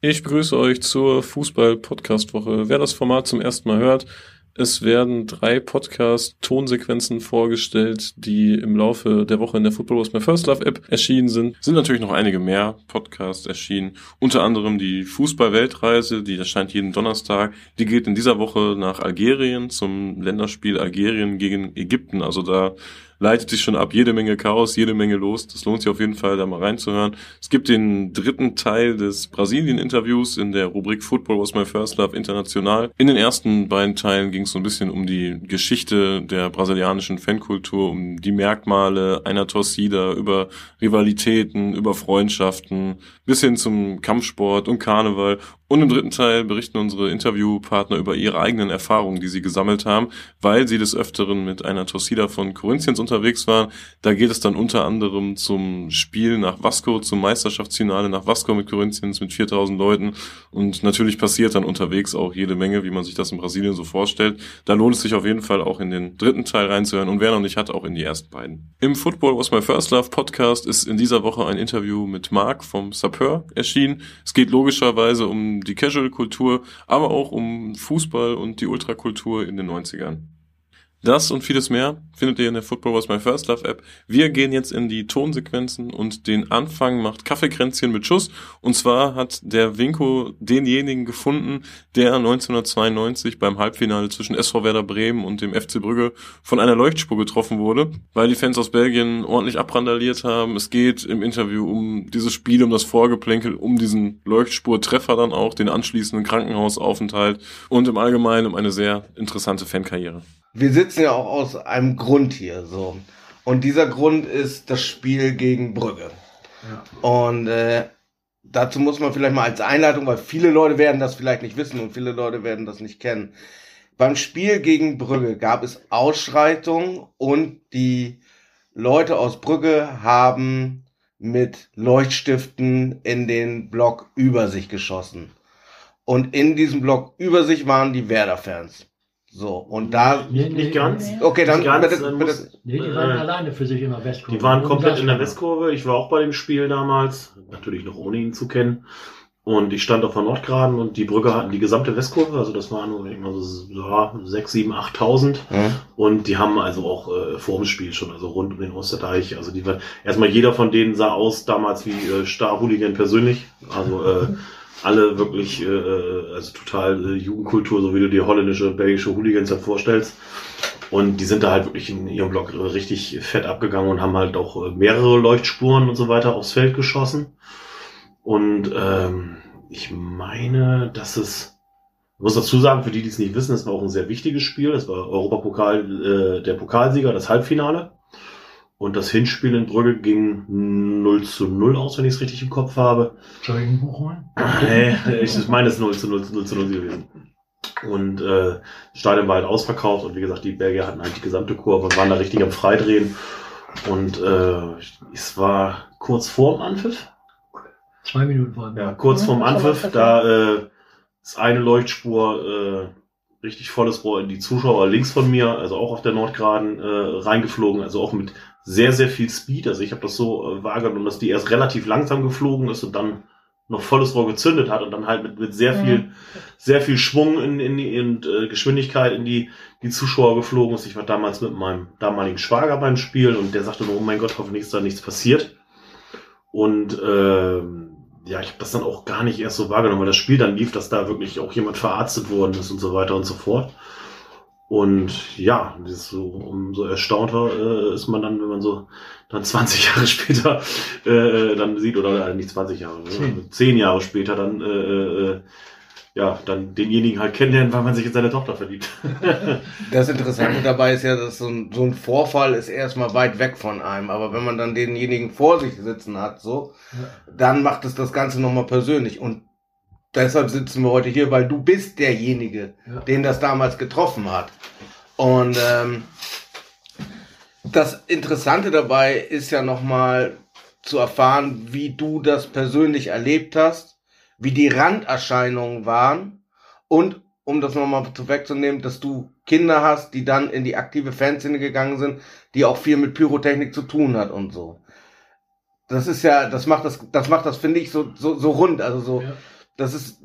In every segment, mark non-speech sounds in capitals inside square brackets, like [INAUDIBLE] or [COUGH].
Ich begrüße euch zur Fußball-Podcast-Woche. Wer das Format zum ersten Mal hört, es werden drei Podcast-Tonsequenzen vorgestellt, die im Laufe der Woche in der Football Was My First Love App erschienen sind. Sind natürlich noch einige mehr Podcasts erschienen. Unter anderem die Fußball-Weltreise, die erscheint jeden Donnerstag. Die geht in dieser Woche nach Algerien zum Länderspiel Algerien gegen Ägypten. Also da leitet sich schon ab, jede Menge Chaos, jede Menge los. Das lohnt sich auf jeden Fall, da mal reinzuhören. Es gibt den dritten Teil des Brasilien-Interviews in der Rubrik Football was my first love international. In den ersten beiden Teilen ging es so ein bisschen um die Geschichte der brasilianischen Fankultur, um die Merkmale einer Torcida, über Rivalitäten, über Freundschaften, bis hin zum Kampfsport und Karneval und im dritten Teil berichten unsere Interviewpartner über ihre eigenen Erfahrungen, die sie gesammelt haben, weil sie des Öfteren mit einer Torcida von Corinthians unterwegs waren. Da geht es dann unter anderem zum Spiel nach Vasco, zum Meisterschaftsfinale nach Vasco mit Corinthians mit 4000 Leuten. Und natürlich passiert dann unterwegs auch jede Menge, wie man sich das in Brasilien so vorstellt. Da lohnt es sich auf jeden Fall auch in den dritten Teil reinzuhören und wer noch nicht hat, auch in die ersten beiden. Im Football Was My First Love Podcast ist in dieser Woche ein Interview mit Marc vom Sapeur erschienen. Es geht logischerweise um die Casual-Kultur, aber auch um Fußball und die Ultrakultur in den 90ern. Das und vieles mehr findet ihr in der Football Was My First Love App. Wir gehen jetzt in die Tonsequenzen und den Anfang macht Kaffeekränzchen mit Schuss. Und zwar hat der Winko denjenigen gefunden, der 1992 beim Halbfinale zwischen SV Werder Bremen und dem FC Brügge von einer Leuchtspur getroffen wurde, weil die Fans aus Belgien ordentlich abrandaliert haben. Es geht im Interview um dieses Spiel, um das Vorgeplänkel, um diesen Leuchtspurtreffer dann auch, den anschließenden Krankenhausaufenthalt und im Allgemeinen um eine sehr interessante Fankarriere wir sitzen ja auch aus einem Grund hier, so. Und dieser Grund ist das Spiel gegen Brügge. Ja. Und äh, dazu muss man vielleicht mal als Einleitung, weil viele Leute werden das vielleicht nicht wissen und viele Leute werden das nicht kennen. Beim Spiel gegen Brügge gab es Ausschreitungen und die Leute aus Brügge haben mit Leuchtstiften in den Block über sich geschossen. Und in diesem Block über sich waren die Werder-Fans. So, und da. Nee, nicht ganz. Okay, dann. Ganz, bitte, bitte. Nee, die waren äh, alleine für sich in der Westkurve. Die waren komplett in der Westkurve. Ich war auch bei dem Spiel damals. Natürlich noch ohne ihn zu kennen. Und ich stand auf der Nordgraden und die Brücke hatten die gesamte Westkurve, also das waren nur immer so ja, 6, 7, 8.000. Mhm. Und die haben also auch äh, vor dem Spiel schon, also rund um den Osterdeich, also die war, erstmal jeder von denen sah aus damals wie äh, Star Hooligan persönlich. Also äh, [LAUGHS] alle wirklich, äh, äh, also total äh, Jugendkultur, so wie du dir holländische, belgische Hooligans halt vorstellst. Und die sind da halt wirklich in ihrem Block richtig fett abgegangen und haben halt auch äh, mehrere Leuchtspuren und so weiter aufs Feld geschossen. Und ähm, ich meine, dass es, ich muss dazu sagen, für die, die es nicht wissen, es war auch ein sehr wichtiges Spiel. Es war Europapokal, äh, der Pokalsieger, das Halbfinale. Und das Hinspiel in Brügge ging 0 zu 0 aus, wenn ich es richtig im Kopf habe. Entschuldigung, Buchholm? Nee, ich meine es 0 zu 0, 0 zu 0 gewesen. Und äh, Stadion war halt ausverkauft und wie gesagt, die Belgier hatten halt die gesamte Kurve und waren da richtig am Freidrehen. Und äh, es war kurz vorm Anpfiff. Zwei Minuten vor Ja, kurz vorm Anpfiff, da äh, ist eine Leuchtspur äh, richtig volles Rohr in die Zuschauer links von mir, also auch auf der Nordgraden äh, reingeflogen, also auch mit sehr, sehr viel Speed. Also ich habe das so äh, wahrgenommen, dass die erst relativ langsam geflogen ist und dann noch volles Rohr gezündet hat und dann halt mit, mit sehr mhm. viel, sehr viel Schwung in, in, in äh, Geschwindigkeit in die, die Zuschauer geflogen ist. Ich war damals mit meinem damaligen Schwager beim Spiel und der sagte nur, oh mein Gott, hoffentlich ist da nichts passiert. Und äh, ja, ich habe das dann auch gar nicht erst so wahrgenommen, weil das Spiel dann lief, dass da wirklich auch jemand verarztet worden ist und so weiter und so fort. Und ja, so, umso erstaunter äh, ist man dann, wenn man so dann 20 [LAUGHS] Jahre später äh, dann sieht, oder äh, nicht 20 Jahre, ne, 10 Jahre später dann äh, äh, ja, dann denjenigen halt kennenlernen, weil man sich in seine Tochter verliebt. [LAUGHS] das Interessante dabei ist ja, dass so ein, so ein Vorfall ist erstmal weit weg von einem, aber wenn man dann denjenigen vor sich sitzen hat, so, dann macht es das Ganze nochmal persönlich. Und deshalb sitzen wir heute hier, weil du bist derjenige, ja. den das damals getroffen hat. Und ähm, das Interessante dabei ist ja nochmal zu erfahren, wie du das persönlich erlebt hast, wie die Randerscheinungen waren und um das nochmal wegzunehmen, dass du Kinder hast, die dann in die aktive Fanszene gegangen sind, die auch viel mit Pyrotechnik zu tun hat und so. Das ist ja, das macht das, das macht das, finde ich, so, so, so rund. Also so, ja das ist,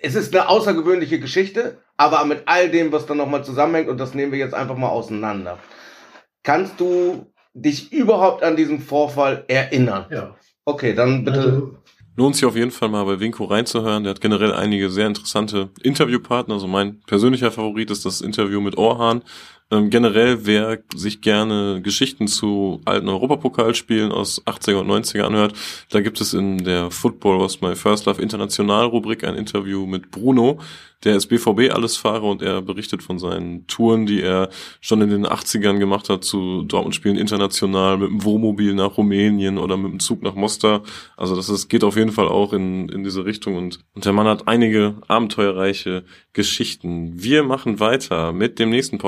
es ist eine außergewöhnliche Geschichte, aber mit all dem, was da nochmal zusammenhängt, und das nehmen wir jetzt einfach mal auseinander. Kannst du dich überhaupt an diesen Vorfall erinnern? Ja. Okay, dann bitte. Also, Lohnt sich auf jeden Fall mal bei Winko reinzuhören. Der hat generell einige sehr interessante Interviewpartner. Also mein persönlicher Favorit ist das Interview mit Orhan. Ähm, generell, wer sich gerne Geschichten zu alten Europapokalspielen aus 80er und 90er anhört, da gibt es in der Football Was My First Love International Rubrik ein Interview mit Bruno. Der ist BVB Allesfahrer und er berichtet von seinen Touren, die er schon in den 80ern gemacht hat zu Dortmund-Spielen international, mit dem Wohnmobil nach Rumänien oder mit dem Zug nach Mostar. Also das ist, geht auf jeden Fall auch in, in diese Richtung und, und der Mann hat einige abenteuerreiche Geschichten. Wir machen weiter mit dem nächsten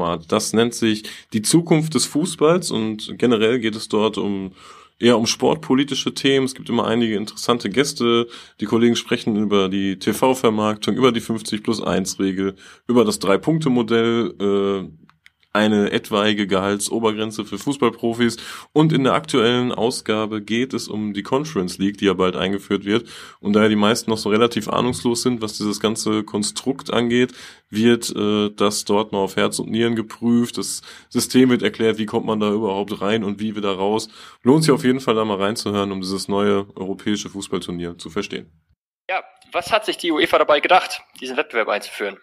Podcast-Format. Das nennt sich Die Zukunft des Fußballs und generell geht es dort um eher um sportpolitische Themen. Es gibt immer einige interessante Gäste. Die Kollegen sprechen über die TV-Vermarktung, über die 50 plus 1 Regel, über das Drei-Punkte-Modell, äh, eine etwaige Gehaltsobergrenze für Fußballprofis und in der aktuellen Ausgabe geht es um die Conference League, die ja bald eingeführt wird und da ja die meisten noch so relativ ahnungslos sind, was dieses ganze Konstrukt angeht, wird äh, das dort noch auf Herz und Nieren geprüft, das System wird erklärt, wie kommt man da überhaupt rein und wie wieder raus. Lohnt sich auf jeden Fall da mal reinzuhören, um dieses neue europäische Fußballturnier zu verstehen. Ja, was hat sich die UEFA dabei gedacht, diesen Wettbewerb einzuführen?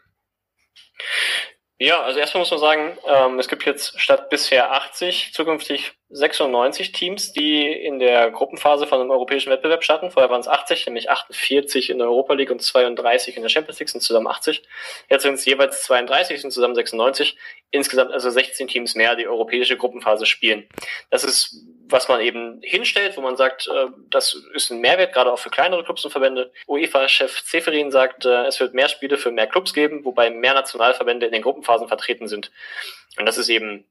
Ja, also erstmal muss man sagen, ähm, es gibt jetzt statt bisher 80 zukünftig 96 Teams, die in der Gruppenphase von einem europäischen Wettbewerb starten. Vorher waren es 80, nämlich 48 in der Europa League und 32 in der Champions League, sind zusammen 80. Jetzt sind es jeweils 32, sind zusammen 96. Insgesamt also 16 Teams mehr, die europäische Gruppenphase spielen. Das ist was man eben hinstellt, wo man sagt, äh, das ist ein Mehrwert, gerade auch für kleinere Clubs und Verbände. UEFA-Chef Zeferin sagt, äh, es wird mehr Spiele für mehr Clubs geben, wobei mehr Nationalverbände in den Gruppenphasen vertreten sind. Und das ist eben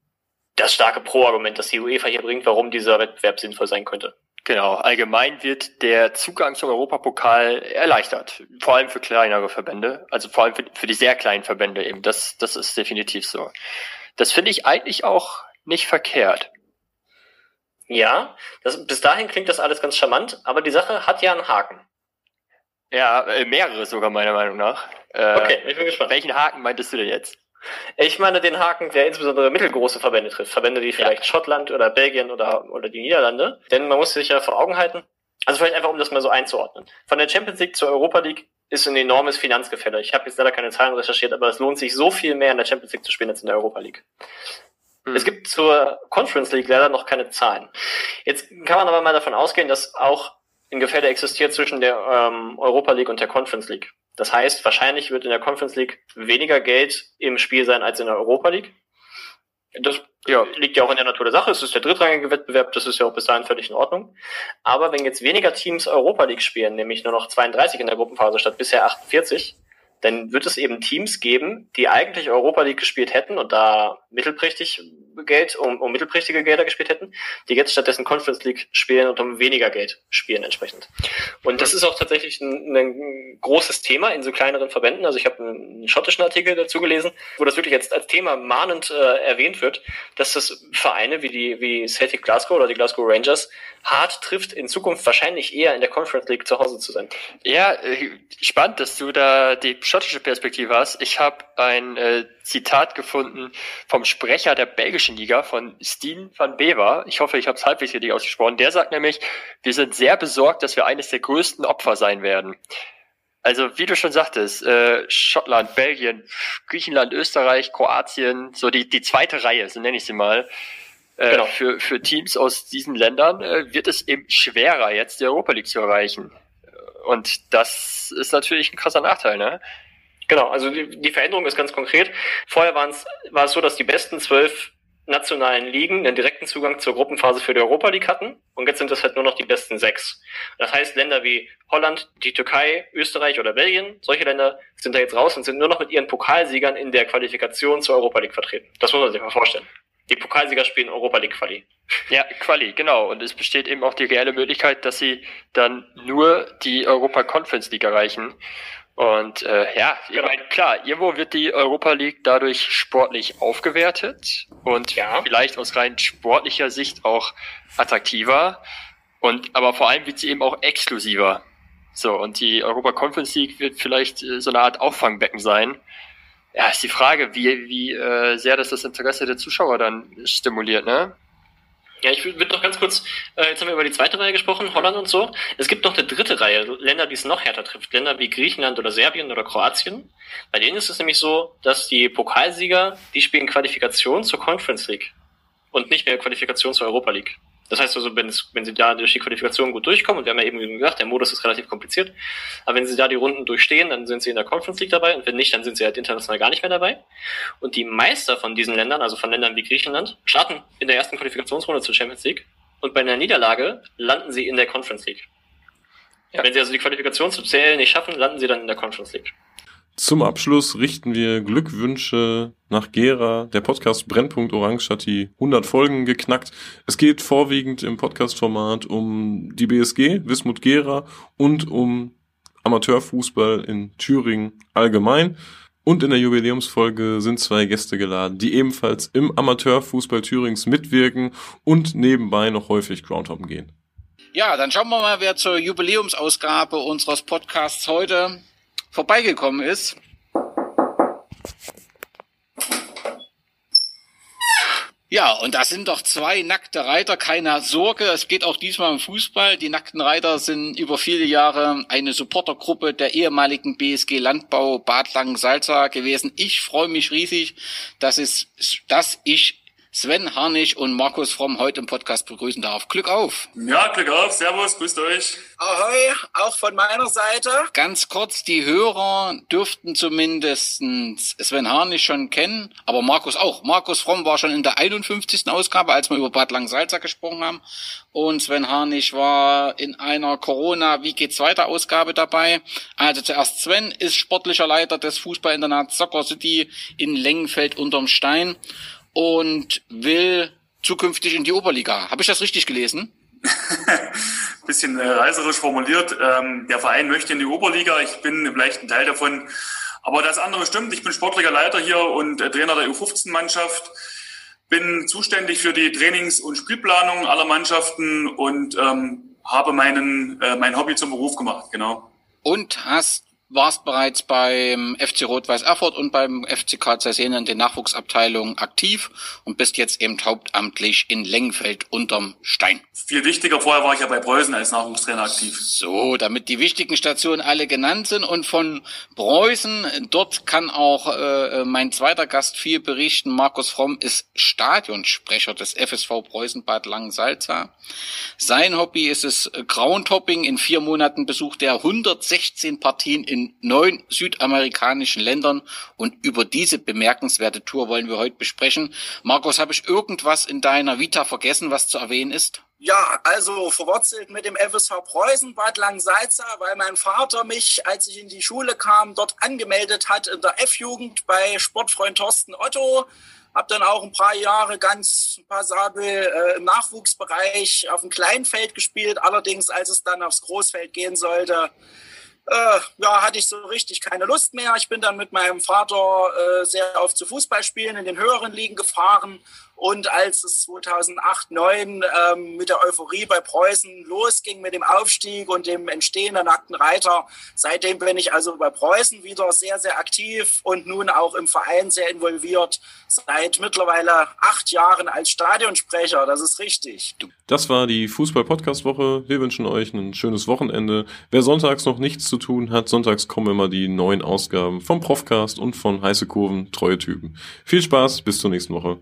das starke Pro-Argument, das die UEFA hier bringt, warum dieser Wettbewerb sinnvoll sein könnte. Genau, allgemein wird der Zugang zum Europapokal erleichtert, vor allem für kleinere Verbände, also vor allem für, für die sehr kleinen Verbände eben. Das, das ist definitiv so. Das finde ich eigentlich auch nicht verkehrt. Ja, das, bis dahin klingt das alles ganz charmant, aber die Sache hat ja einen Haken. Ja, äh, mehrere sogar meiner Meinung nach. Äh, Okay, ich bin gespannt. Welchen Haken meintest du denn jetzt? Ich meine den Haken, der insbesondere mittelgroße Verbände trifft. Verbände wie vielleicht Schottland oder Belgien oder, oder die Niederlande. Denn man muss sich ja vor Augen halten, also vielleicht einfach, um das mal so einzuordnen. Von der Champions League zur Europa League ist ein enormes Finanzgefälle. Ich habe jetzt leider keine Zahlen recherchiert, aber es lohnt sich so viel mehr in der Champions League zu spielen als in der Europa League. Hm. Es gibt zur Conference League leider noch keine Zahlen. Jetzt kann man aber mal davon ausgehen, dass auch ein Gefälle existiert zwischen der ähm, Europa League und der Conference League. Das heißt, wahrscheinlich wird in der Conference League weniger Geld im Spiel sein als in der Europa League. Das ja, liegt ja auch in der Natur der Sache. Es ist der drittrangige Wettbewerb, das ist ja auch bis dahin völlig in Ordnung. Aber wenn jetzt weniger Teams Europa League spielen, nämlich nur noch 32 in der Gruppenphase statt bisher 48, dann wird es eben Teams geben, die eigentlich Europa League gespielt hätten und da mittelprächtig Geld, um, um mittelprächtige Gelder gespielt hätten, die jetzt stattdessen Conference League spielen und um weniger Geld spielen entsprechend. Und das ist auch tatsächlich ein, ein großes Thema in so kleineren Verbänden. Also ich habe einen schottischen Artikel dazu gelesen, wo das wirklich jetzt als Thema mahnend äh, erwähnt wird, dass das Vereine wie die wie Celtic Glasgow oder die Glasgow Rangers hart trifft, in Zukunft wahrscheinlich eher in der Conference League zu Hause zu sein. Ja, äh, spannend, dass du da die schottische Perspektive hast. Ich habe ein äh, Zitat gefunden vom Sprecher der belgischen Liga von Steen van Bever. Ich hoffe, ich habe es halbwegs richtig ausgesprochen. Der sagt nämlich, wir sind sehr besorgt, dass wir eines der größten Opfer sein werden. Also wie du schon sagtest, äh, Schottland, Belgien, Griechenland, Österreich, Kroatien, so die, die zweite Reihe, so nenne ich sie mal. Äh, Genau. für, für Teams aus diesen Ländern äh, wird es eben schwerer, jetzt die Europa League zu erreichen. Und das ist natürlich ein krasser Nachteil, ne? Genau, also die, die Veränderung ist ganz konkret. Vorher war es so, dass die besten zwölf nationalen Ligen einen direkten Zugang zur Gruppenphase für die Europa League hatten. Und jetzt sind es halt nur noch die besten sechs. Das heißt, Länder wie Holland, die Türkei, Österreich oder Belgien, solche Länder sind da jetzt raus und sind nur noch mit ihren Pokalsiegern in der Qualifikation zur Europa League vertreten. Das muss man sich mal vorstellen. Die Pokalsieger spielen Europa League Quali. Ja, Quali, genau. Und es besteht eben auch die reelle Möglichkeit, dass sie dann nur die Europa Conference League erreichen. Und äh, ja, ich Genau. meine, klar, irgendwo wird die Europa League dadurch sportlich aufgewertet und Ja. vielleicht aus rein sportlicher Sicht auch attraktiver. Und aber vor allem wird sie eben auch exklusiver. So, und die Europa Conference League wird vielleicht äh, so eine Art Auffangbecken sein. Ja, ist die Frage, wie, wie äh, sehr das das Interesse der Zuschauer dann stimuliert, ne? Ja, ich würde noch ganz kurz, äh, jetzt haben wir über die zweite Reihe gesprochen, Holland und so. Es gibt noch eine dritte Reihe, Länder, die es noch härter trifft. Länder wie Griechenland oder Serbien oder Kroatien. Bei denen ist es nämlich so, dass die Pokalsieger, die spielen Qualifikation zur Conference League und nicht mehr Qualifikation zur Europa League. Das heißt also, wenn, es, wenn sie da durch die Qualifikation gut durchkommen, und wir haben ja eben gesagt, der Modus ist relativ kompliziert, aber wenn sie da die Runden durchstehen, dann sind sie in der Conference League dabei und wenn nicht, dann sind sie halt international gar nicht mehr dabei. Und die Meister von diesen Ländern, also von Ländern wie Griechenland, starten in der ersten Qualifikationsrunde zur Champions League und bei einer Niederlage landen sie in der Conference League. Ja. Wenn sie also die Qualifikation zu CL nicht schaffen, landen sie dann in der Conference League. Zum Abschluss richten wir Glückwünsche nach Gera. Der Podcast Brennpunkt Orange hat die 100 Folgen geknackt. Es geht vorwiegend im Podcast-Format um die BSG, Wismut Gera und um Amateurfußball in Thüringen allgemein. Und in der Jubiläumsfolge sind zwei Gäste geladen, die ebenfalls im Amateurfußball Thürings mitwirken und nebenbei noch häufig Groundhoppen gehen. Ja, dann schauen wir mal, wer zur Jubiläumsausgabe unseres Podcasts heute vorbeigekommen ist. Ja, und da sind doch zwei nackte Reiter, keine Sorge, es geht auch diesmal im Fußball. Die nackten Reiter sind über viele Jahre eine Supportergruppe der ehemaligen BSG Landbau Bad Langensalza gewesen. Ich freue mich riesig, dass, es, dass ich Sven Harnisch und Markus Fromm heute im Podcast begrüßen darf. Glück auf! Ja, Glück auf, Servus, grüßt euch. Ahoi, auch von meiner Seite. Ganz kurz, die Hörer dürften zumindest Sven Harnisch schon kennen, aber Markus auch. Markus Fromm war schon in der 51. Ausgabe, als wir über Bad Langsalza gesprochen haben. Und Sven Harnisch war in einer Corona Wie geht's weiter Ausgabe dabei. Also zuerst Sven ist sportlicher Leiter des Fußballinternats Soccer City in Lengenfeld unterm Stein und will zukünftig in die Oberliga. Habe ich das richtig gelesen? [LAUGHS] Bisschen äh, reiserisch formuliert. Ähm, der Verein möchte in die Oberliga. Ich bin vielleicht ein Teil davon. Aber das andere stimmt. Ich bin sportlicher Leiter hier und äh, Trainer der U15-Mannschaft. Bin zuständig für die Trainings- und Spielplanung aller Mannschaften und ähm, habe meinen, äh, mein Hobby zum Beruf gemacht, genau. Und hast warst bereits beim FC Rot-Weiß Erfurt und beim FC KC Sehnen in den Nachwuchsabteilungen aktiv und bist jetzt eben hauptamtlich in Lengenfeld unterm Stein. Viel wichtiger, vorher war ich ja bei Preußen als Nachwuchstrainer aktiv. So, damit die wichtigen Stationen alle genannt sind und von Preußen, dort kann auch äh, mein zweiter Gast viel berichten. Markus Fromm ist Stadionsprecher des FSV Preußen Bad Langensalza. Sein Hobby ist es Groundhopping. In vier Monaten besucht er 116 Partien in in neun südamerikanischen Ländern und über diese bemerkenswerte Tour wollen wir heute besprechen. Markus, habe ich irgendwas in deiner Vita vergessen, was zu erwähnen ist? Ja, also verwurzelt mit dem FSV Preußen Bad Langsalza, weil mein Vater mich, als ich in die Schule kam, dort angemeldet hat in der F-Jugend bei Sportfreund Thorsten Otto. Hab dann auch ein paar Jahre ganz passabel äh, im Nachwuchsbereich auf dem Kleinfeld gespielt. Allerdings, als es dann aufs Großfeld gehen sollte, äh, ja, hatte ich so richtig keine Lust mehr. Ich bin dann mit meinem Vater äh, sehr oft zu Fußballspielen in den höheren Ligen gefahren und als es 2008, 2009 ähm, mit der Euphorie bei Preußen losging mit dem Aufstieg und dem Entstehen der nackten Reiter, seitdem bin ich also bei Preußen wieder sehr, sehr aktiv und nun auch im Verein sehr involviert. Seit mittlerweile acht Jahren als Stadionsprecher, das ist richtig. Das war die Fußball-Podcast-Woche. Wir wünschen euch ein schönes Wochenende. Wer sonntags noch nichts zu tun hat, sonntags kommen immer die neuen Ausgaben vom Profcast und von Heiße Kurven, treue Typen. Viel Spaß, bis zur nächsten Woche.